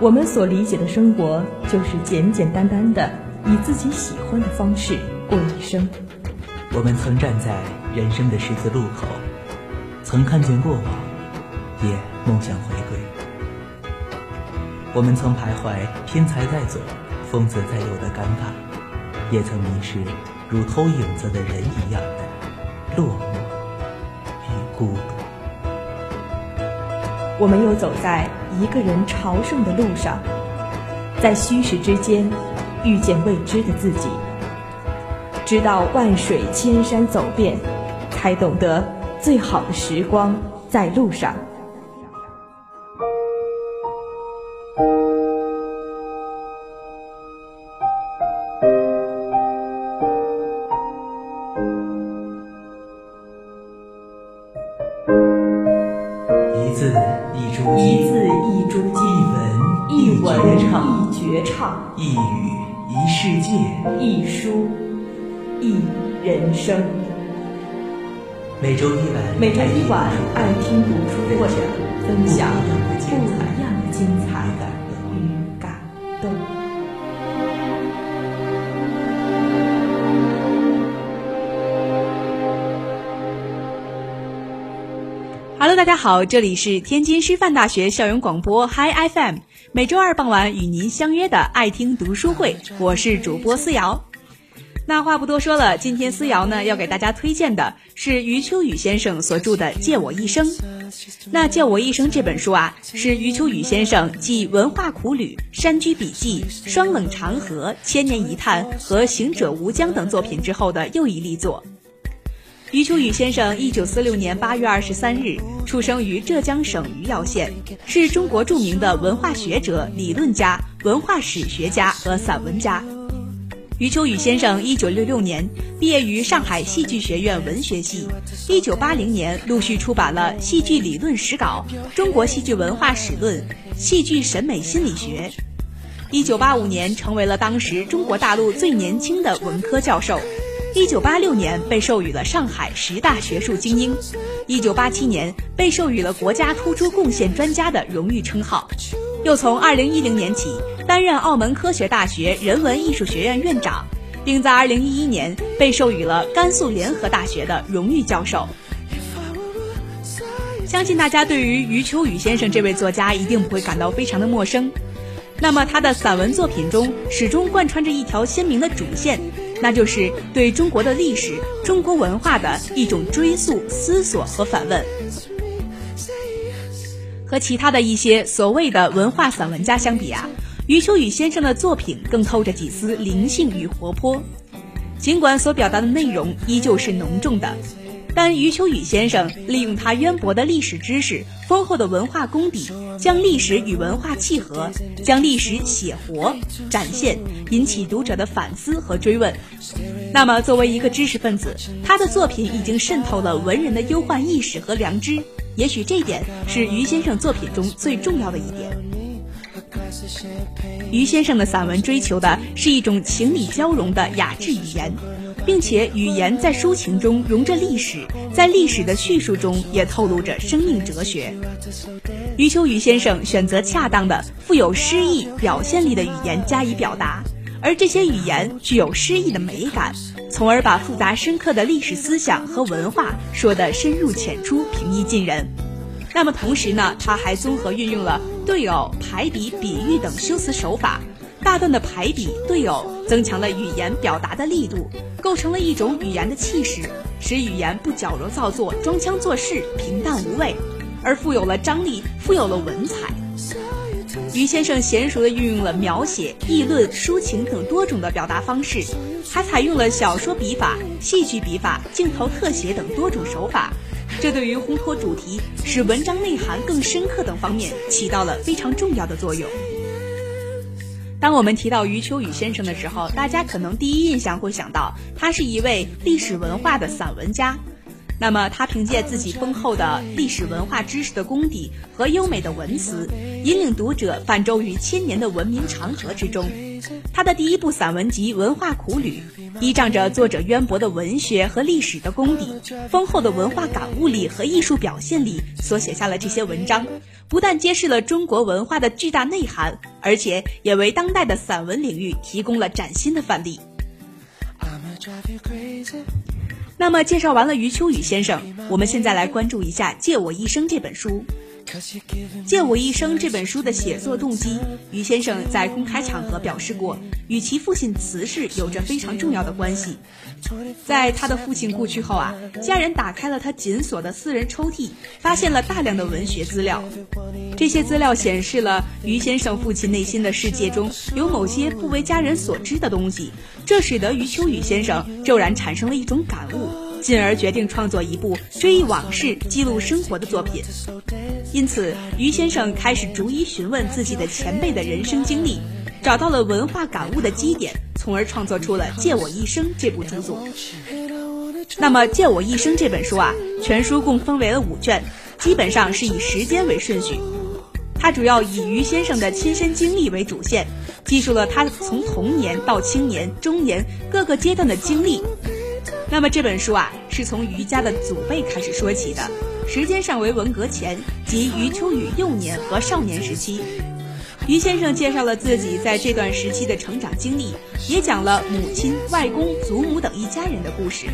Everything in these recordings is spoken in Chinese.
我们所理解的生活，就是简简单单的以自己喜欢的方式过一生。我们曾站在人生的十字路口，曾看见过往，也梦想回归。我们曾徘徊天才在左，疯子在右的尴尬，也曾迷失如偷影子的人一样的落寞与孤独。我们又走在一个人朝圣的路上，在虚实之间遇见未知的自己，直到万水千山走遍，才懂得最好的时光在路上。一绝唱，一语一世界，一书一人生。每周一晚，每周一晚，爱听读书会，分享不一样的精彩大家好，这里是天津师范大学校园广播 Hi FM。每周二傍晚与您相约的爱听读书会，我是主播思瑶。那话不多说了，今天思瑶呢要给大家推荐的是余秋雨先生所著的《借我一生》。那《借我一生》这本书啊，是余秋雨先生继《文化苦旅》《山居笔记》《霜冷长河》《千年一叹》和《行者无疆》等作品之后的又一力作。余秋雨先生一九四六年八月二十三日出生于浙江省余姚县，是中国著名的文化学者、理论家、文化史学家和散文家。余秋雨先生一九六六年毕业于上海戏剧学院文学系，一九八零年陆续出版了《戏剧理论史稿》《中国戏剧文化史论》《戏剧审美心理学》。一九八五年成为了当时中国大陆最年轻的文科教授。一九八六年被授予了上海十大学术精英，一九八七年被授予了国家突出贡献专家的荣誉称号，又从二零一零年起担任澳门科学大学人文艺术学院院长，并在二零一一年被授予了甘肃联合大学的荣誉教授。相信大家对于余秋雨先生这位作家一定不会感到非常的陌生，那么他的散文作品中始终贯穿着一条鲜明的主线。那就是对中国的历史、中国文化的一种追溯、思索和反问。和其他的一些所谓的文化散文家相比啊，余秋雨先生的作品更透着几丝灵性与活泼。尽管所表达的内容依旧是浓重的。但余秋雨先生利用他渊博的历史知识、丰厚的文化功底，将历史与文化契合，将历史写活、展现，引起读者的反思和追问。那么，作为一个知识分子，他的作品已经渗透了文人的忧患意识和良知。也许这点是余先生作品中最重要的一点。余先生的散文追求的是一种情理交融的雅致语言。并且语言在抒情中融着历史，在历史的叙述中也透露着生命哲学。余秋雨先生选择恰当的、富有诗意表现力的语言加以表达，而这些语言具有诗意的美感，从而把复杂深刻的历史思想和文化说得深入浅出、平易近人。那么同时呢，他还综合运用了对偶、排比、比喻等修辞手法。大段的排比对偶，增强了语言表达的力度，构成了一种语言的气势，使语言不矫揉造作、装腔作势、平淡无味，而富有了张力，富有了文采。余先生娴熟地运用了描写、议论、抒情等多种的表达方式，还采用了小说笔法、戏剧笔法、镜头特写等多种手法，这对于烘托主题、使文章内涵更深刻等方面起到了非常重要的作用。当我们提到余秋雨先生的时候，大家可能第一印象会想到他是一位历史文化的散文家。那么，他凭借自己丰厚的历史文化知识的功底和优美的文辞，引领读者泛舟于千年的文明长河之中。他的第一部散文集《文化苦旅》，依仗着作者渊博的文学和历史的功底、丰厚的文化感悟力和艺术表现力，所写下了这些文章，不但揭示了中国文化的巨大内涵，而且也为当代的散文领域提供了崭新的范例。那么，介绍完了余秋雨先生，我们现在来关注一下《借我一生》这本书。《借我一生》这本书的写作动机，于先生在公开场合表示过，与其父亲辞世有着非常重要的关系。在他的父亲故去后啊，家人打开了他紧锁的私人抽屉，发现了大量的文学资料。这些资料显示了于先生父亲内心的世界中有某些不为家人所知的东西，这使得余秋雨先生骤然产生了一种感悟。进而决定创作一部追忆往事、记录生活的作品。因此，于先生开始逐一询问自己的前辈的人生经历，找到了文化感悟的基点，从而创作出了《借我一生》这部著作。那么，《借我一生》这本书啊，全书共分为了五卷，基本上是以时间为顺序。它主要以于先生的亲身经历为主线，记述了他从童年到青年、中年各个阶段的经历。那么这本书啊，是从余家的祖辈开始说起的，时间上为文革前，即余秋雨幼年和少年时期。余先生介绍了自己在这段时期的成长经历，也讲了母亲、外公、祖母等一家人的故事。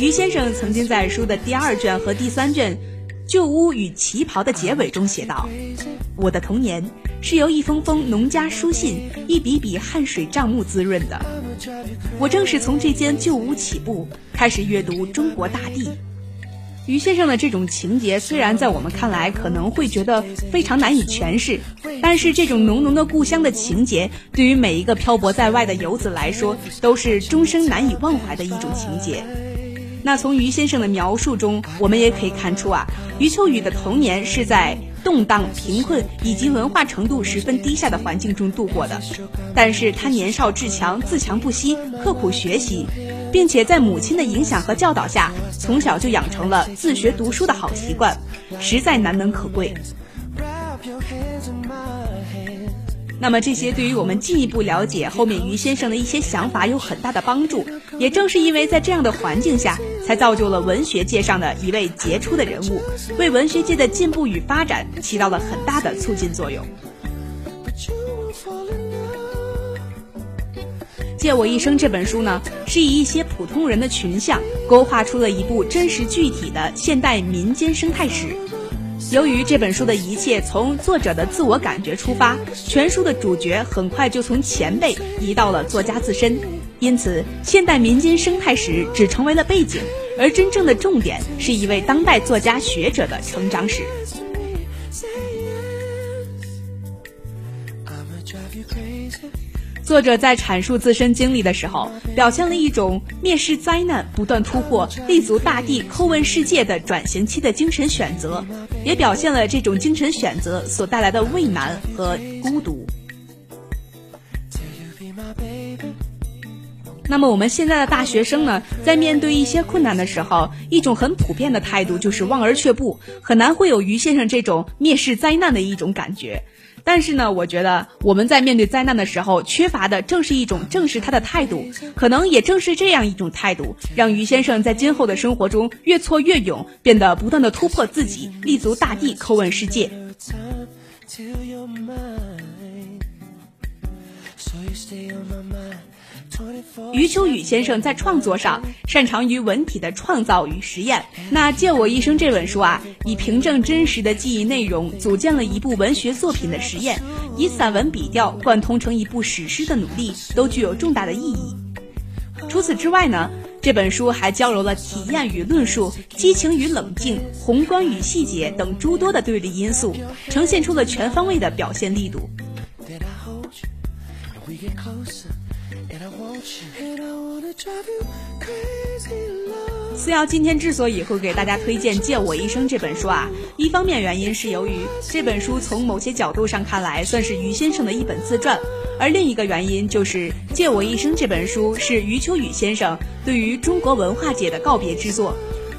余先生曾经在书的第二卷和第三卷《旧屋与旗袍》的结尾中写道：“我的童年。”是由一封封农家书信、一笔笔汗水账目滋润的。我正是从这间旧屋起步，开始阅读中国大地。于先生的这种情节，虽然在我们看来可能会觉得非常难以诠释，但是这种浓浓的故乡的情节，对于每一个漂泊在外的游子来说，都是终生难以忘怀的一种情节。那从于先生的描述中，我们也可以看出啊，余秋雨的童年是在。动荡、贫困以及文化程度十分低下的环境中度过的，但是他年少志强，自强不息，刻苦学习，并且在母亲的影响和教导下，从小就养成了自学读书的好习惯，实在难能可贵。wrap your heads in my head 那么这些对于我们进一步了解后面于先生的一些想法有很大的帮助。也正是因为在这样的环境下，才造就了文学界上的一位杰出的人物，为文学界的进步与发展起到了很大的促进作用。《借我一生》这本书呢，是以一些普通人的群像，勾画出了一部真实具体的现代民间生态史。由于这本书的一切从作者的自我感觉出发，全书的主角很快就从前辈移到了作家自身，因此现代民间生态史只成为了背景，而真正的重点是一位当代作家学者的成长史。作者在阐述自身经历的时候，表现了一种蔑视灾难、不断突破、立足大地、叩问世界的转型期的精神选择，也表现了这种精神选择所带来的畏难和孤独。那么，我们现在的大学生呢，在面对一些困难的时候，一种很普遍的态度就是望而却步，很难会有于先生这种蔑视灾难的一种感觉。但是呢，我觉得我们在面对灾难的时候，缺乏的正是一种正视他的态度。可能也正是这样一种态度，让于先生在今后的生活中越挫越勇，变得不断的突破自己，立足大地，叩问世界。余秋雨先生在创作上擅长于文体的创造与实验。那《借我一生》这本书啊，以凭证真实的记忆内容，组建了一部文学作品的实验，以散文笔调贯通成一部史诗的努力，都具有重大的意义。除此之外呢，这本书还交融了体验与论述、激情与冷静、宏观与细节等诸多的对立因素，呈现出了全方位的表现力度。思瑶今天之所以会给大家推荐《借我一生》这本书啊，一方面原因是由于这本书从某些角度上看来算是余先生的一本自传，而另一个原因就是《借我一生》这本书是余秋雨先生对于中国文化界的告别之作。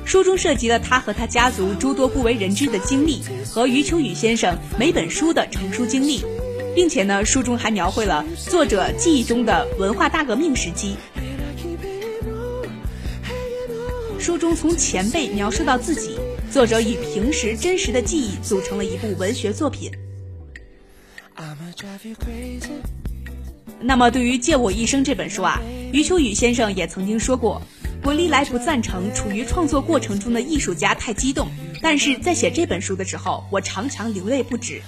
书中涉及了他和他家族诸多不为人知的经历，和余秋雨先生每本书的成书经历，并且呢，书中还描绘了作者记忆中的文化大革命时期。书中从前辈描述到自己，作者以平时真实的记忆组成了一部文学作品。那么，对于《借我一生》这本书啊，余秋雨先生也曾经说过：“我历来不赞成处于创作过程中的艺术家太激动，但是在写这本书的时候，我常常流泪不止。”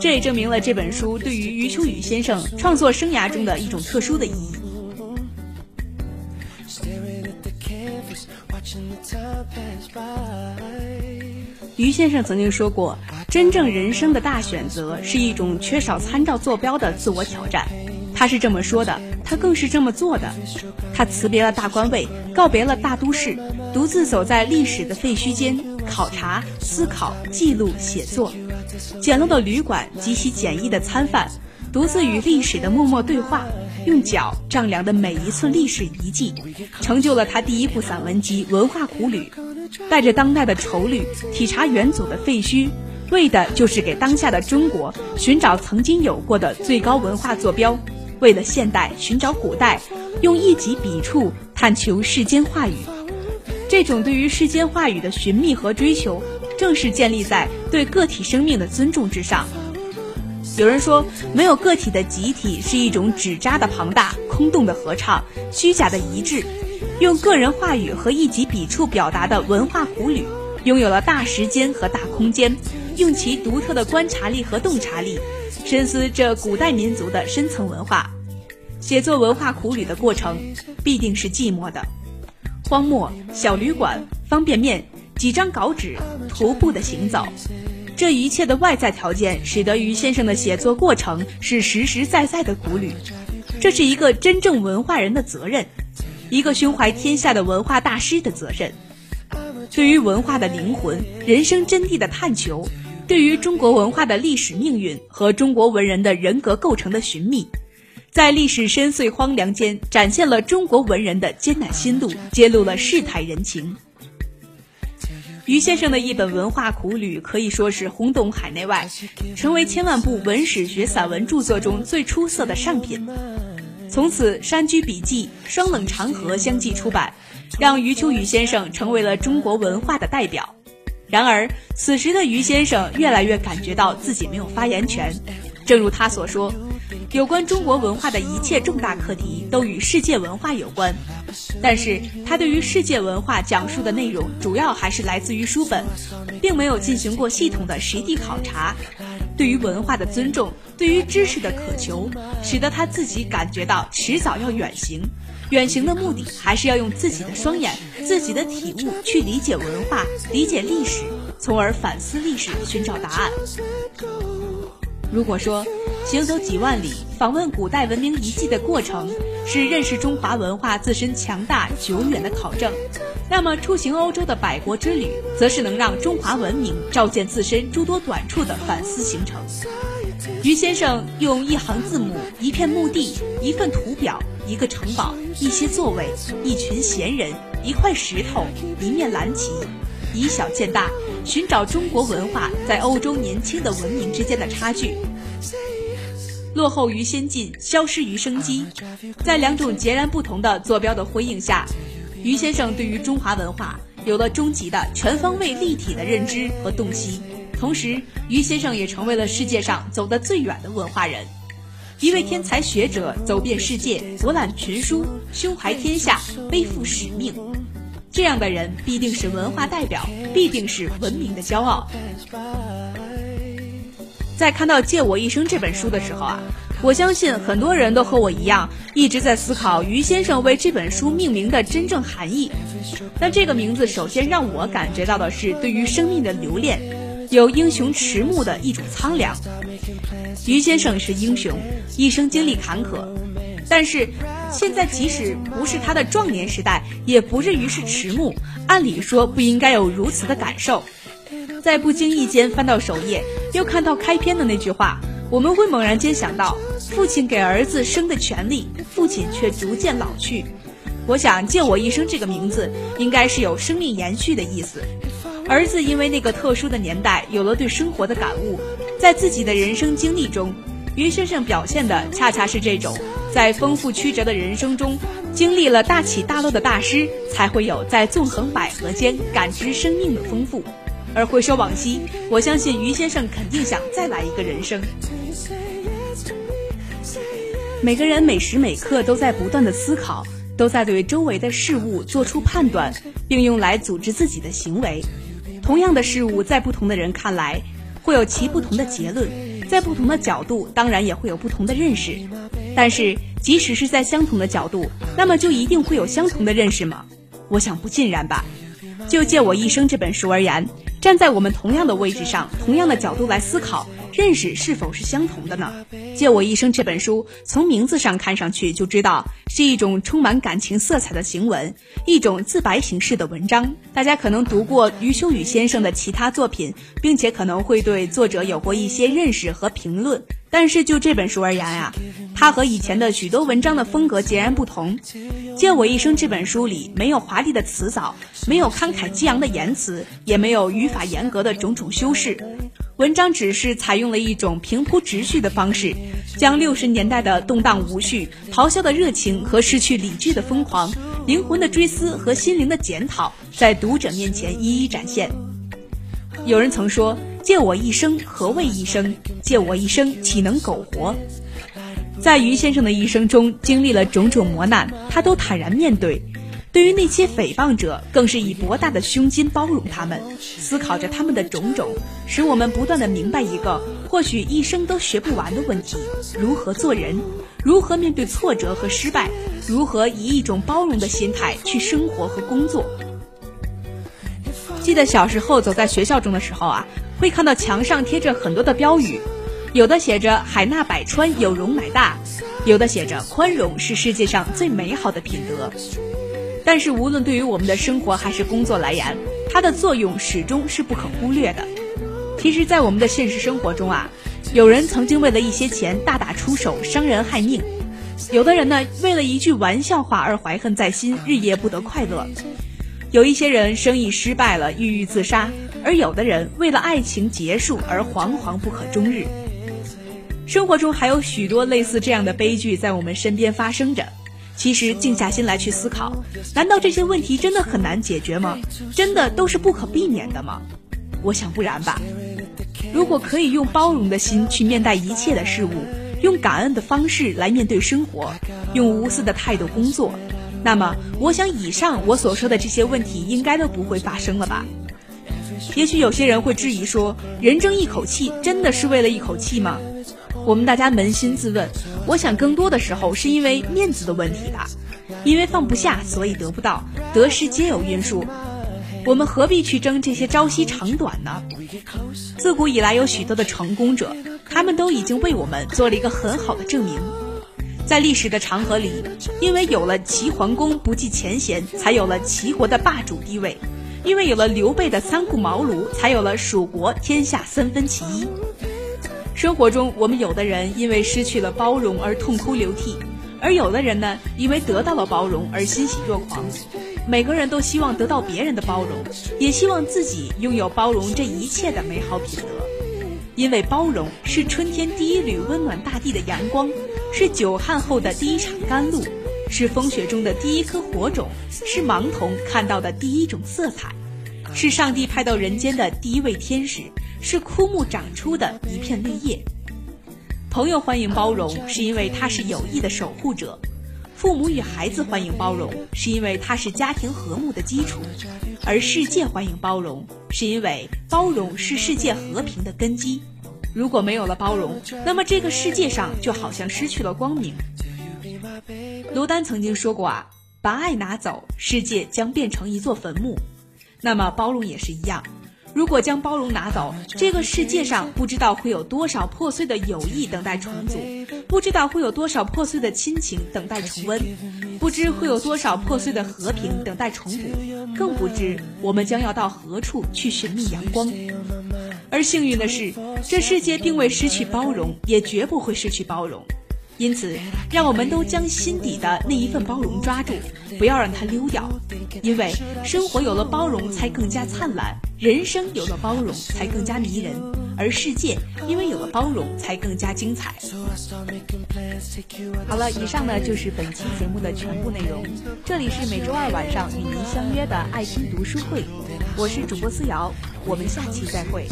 这也证明了这本书对于余秋雨先生创作生涯中的一种特殊的意义。于先生曾经说过：“真正人生的大选择是一种缺少参照坐标的自我挑战。”他是这么说的，他更是这么做的。他辞别了大官位，告别了大都市，独自走在历史的废墟间，考察、思考、记录、写作。简陋的旅馆，极其简易的餐饭，独自与历史的默默对话。用脚丈量的每一寸历史遗迹，成就了他第一部散文集《文化苦旅》。带着当代的愁虑，体察元祖的废墟，为的就是给当下的中国寻找曾经有过的最高文化坐标；为了现代寻找古代，用一己笔触探求世间话语。这种对于世间话语的寻觅和追求，正是建立在对个体生命的尊重之上。有人说，没有个体的集体是一种纸扎的庞大、空洞的合唱、虚假的一致。用个人话语和一己笔触表达的文化苦旅，拥有了大时间和大空间。用其独特的观察力和洞察力，深思这古代民族的深层文化。写作文化苦旅的过程，必定是寂寞的。荒漠、小旅馆、方便面、几张稿纸、徒步的行走。这一切的外在条件，使得于先生的写作过程是实实在在的苦旅。这是一个真正文化人的责任，一个胸怀天下的文化大师的责任。对于文化的灵魂、人生真谛的探求，对于中国文化的历史命运和中国文人的人格构成的寻觅，在历史深邃荒凉间，展现了中国文人的艰难心路，揭露了世态人情。于先生的一本文化苦旅可以说是轰动海内外，成为千万部文史学散文著作中最出色的上品。从此，《山居笔记》《双冷长河》相继出版，让余秋雨先生成为了中国文化的代表。然而，此时的余先生越来越感觉到自己没有发言权，正如他所说。有关中国文化的一切重大课题都与世界文化有关，但是他对于世界文化讲述的内容主要还是来自于书本，并没有进行过系统的实地考察。对于文化的尊重，对于知识的渴求，使得他自己感觉到迟早要远行。远行的目的还是要用自己的双眼、自己的体悟去理解文化、理解历史，从而反思历史，寻找答案。如果说行走几万里访问古代文明遗迹的过程是认识中华文化自身强大久远的考证，那么出行欧洲的百国之旅，则是能让中华文明照见自身诸多短处的反思行程。于先生用一行字母、一片墓地、一份图表、一个城堡、一些座位、一群闲人、一块石头、一面蓝旗。以小见大，寻找中国文化在欧洲年轻的文明之间的差距，落后于先进，消失于生机。在两种截然不同的坐标的辉映下，于先生对于中华文化有了终极的全方位立体的认知和洞悉。同时，于先生也成为了世界上走得最远的文化人，一位天才学者，走遍世界，博览群书，胸怀天下，背负使命。这样的人必定是文化代表，必定是文明的骄傲。在看到《借我一生》这本书的时候啊，我相信很多人都和我一样，一直在思考于先生为这本书命名的真正含义。那这个名字首先让我感觉到的是对于生命的留恋，有英雄迟暮的一种苍凉。于先生是英雄，一生经历坎坷。但是，现在即使不是他的壮年时代，也不至于是迟暮。按理说不应该有如此的感受。在不经意间翻到首页，又看到开篇的那句话，我们会猛然间想到：父亲给儿子生的权利，父亲却逐渐老去。我想，借我一生这个名字，应该是有生命延续的意思。儿子因为那个特殊的年代，有了对生活的感悟，在自己的人生经历中，于先生表现的恰恰是这种，在丰富曲折的人生中，经历了大起大落的大师，才会有在纵横捭阖间感知生命的丰富。而回首往昔，我相信于先生肯定想再来一个人生。每个人每时每刻都在不断的思考，都在对周围的事物做出判断，并用来组织自己的行为。同样的事物，在不同的人看来，会有其不同的结论；在不同的角度，当然也会有不同的认识。但是，即使是在相同的角度，那么就一定会有相同的认识吗？我想不尽然吧。就借我一生这本书而言。站在我们同样的位置上，同样的角度来思考，认识是否是相同的呢？借我一生这本书，从名字上看上去就知道是一种充满感情色彩的行文，一种自白形式的文章。大家可能读过余秋雨先生的其他作品，并且可能会对作者有过一些认识和评论。但是就这本书而言呀，它和以前的许多文章的风格截然不同。借我一生这本书里没有华丽的辞藻，没有慷慨激昂的言辞，也没有语法严格的种种修饰。文章只是采用了一种平铺直叙的方式，将六十年代的动荡无序、咆哮的热情和失去理智的疯狂、灵魂的追思和心灵的检讨，在读者面前一一展现。有人曾说。借我一生，何谓一生？借我一生，岂能苟活？在于先生的一生中，经历了种种磨难，他都坦然面对。对于那些诽谤者，更是以博大的胸襟包容他们，思考着他们的种种，使我们不断的明白一个或许一生都学不完的问题：如何做人？如何面对挫折和失败？如何以一种包容的心态去生活和工作？记得小时候走在学校中的时候啊。会看到墙上贴着很多的标语，有的写着“海纳百川，有容乃大”，有的写着“宽容是世界上最美好的品德”。但是，无论对于我们的生活还是工作来言，它的作用始终是不可忽略的。其实，在我们的现实生活中啊，有人曾经为了一些钱大打出手，伤人害命；有的人呢，为了一句玩笑话而怀恨在心，日夜不得快乐；有一些人生意失败了，郁郁自杀。而有的人为了爱情结束而惶惶不可终日，生活中还有许多类似这样的悲剧在我们身边发生着。其实静下心来去思考，难道这些问题真的很难解决吗？真的都是不可避免的吗？我想不然吧。如果可以用包容的心去面待一切的事物，用感恩的方式来面对生活，用无私的态度工作，那么我想以上我所说的这些问题应该都不会发生了吧。也许有些人会质疑说：“人争一口气，真的是为了一口气吗？”我们大家扪心自问，我想更多的时候是因为面子的问题吧，因为放不下，所以得不到。得失皆有因数，我们何必去争这些朝夕长短呢？自古以来有许多的成功者，他们都已经为我们做了一个很好的证明。在历史的长河里，因为有了齐桓公不计前嫌，才有了齐国的霸主地位。因为有了刘备的三顾茅庐，才有了蜀国天下三分其一。生活中，我们有的人因为失去了包容而痛哭流涕，而有的人呢，因为得到了包容而欣喜若狂。每个人都希望得到别人的包容，也希望自己拥有包容这一切的美好品德。因为包容是春天第一缕温暖大地的阳光，是久旱后的第一场甘露。是风雪中的第一颗火种，是盲童看到的第一种色彩，是上帝派到人间的第一位天使，是枯木长出的一片绿叶。朋友欢迎包容，是因为他是友谊的守护者；父母与孩子欢迎包容，是因为他是家庭和睦的基础；而世界欢迎包容，是因为包容是世界和平的根基。如果没有了包容，那么这个世界上就好像失去了光明。卢丹曾经说过啊，把爱拿走，世界将变成一座坟墓。那么包容也是一样，如果将包容拿走，这个世界上不知道会有多少破碎的友谊等待重组，不知道会有多少破碎的亲情等待重温，不知会有多少破碎的和平等待重补，更不知我们将要到何处去寻觅阳光。而幸运的是，这世界并未失去包容，也绝不会失去包容。因此，让我们都将心底的那一份包容抓住，不要让它溜掉。因为生活有了包容，才更加灿烂；人生有了包容，才更加迷人；而世界因为有了包容，才更加精彩。好了，以上呢就是本期节目的全部内容。这里是每周二晚上与您相约的爱听读书会，我是主播思瑶，我们下期再会。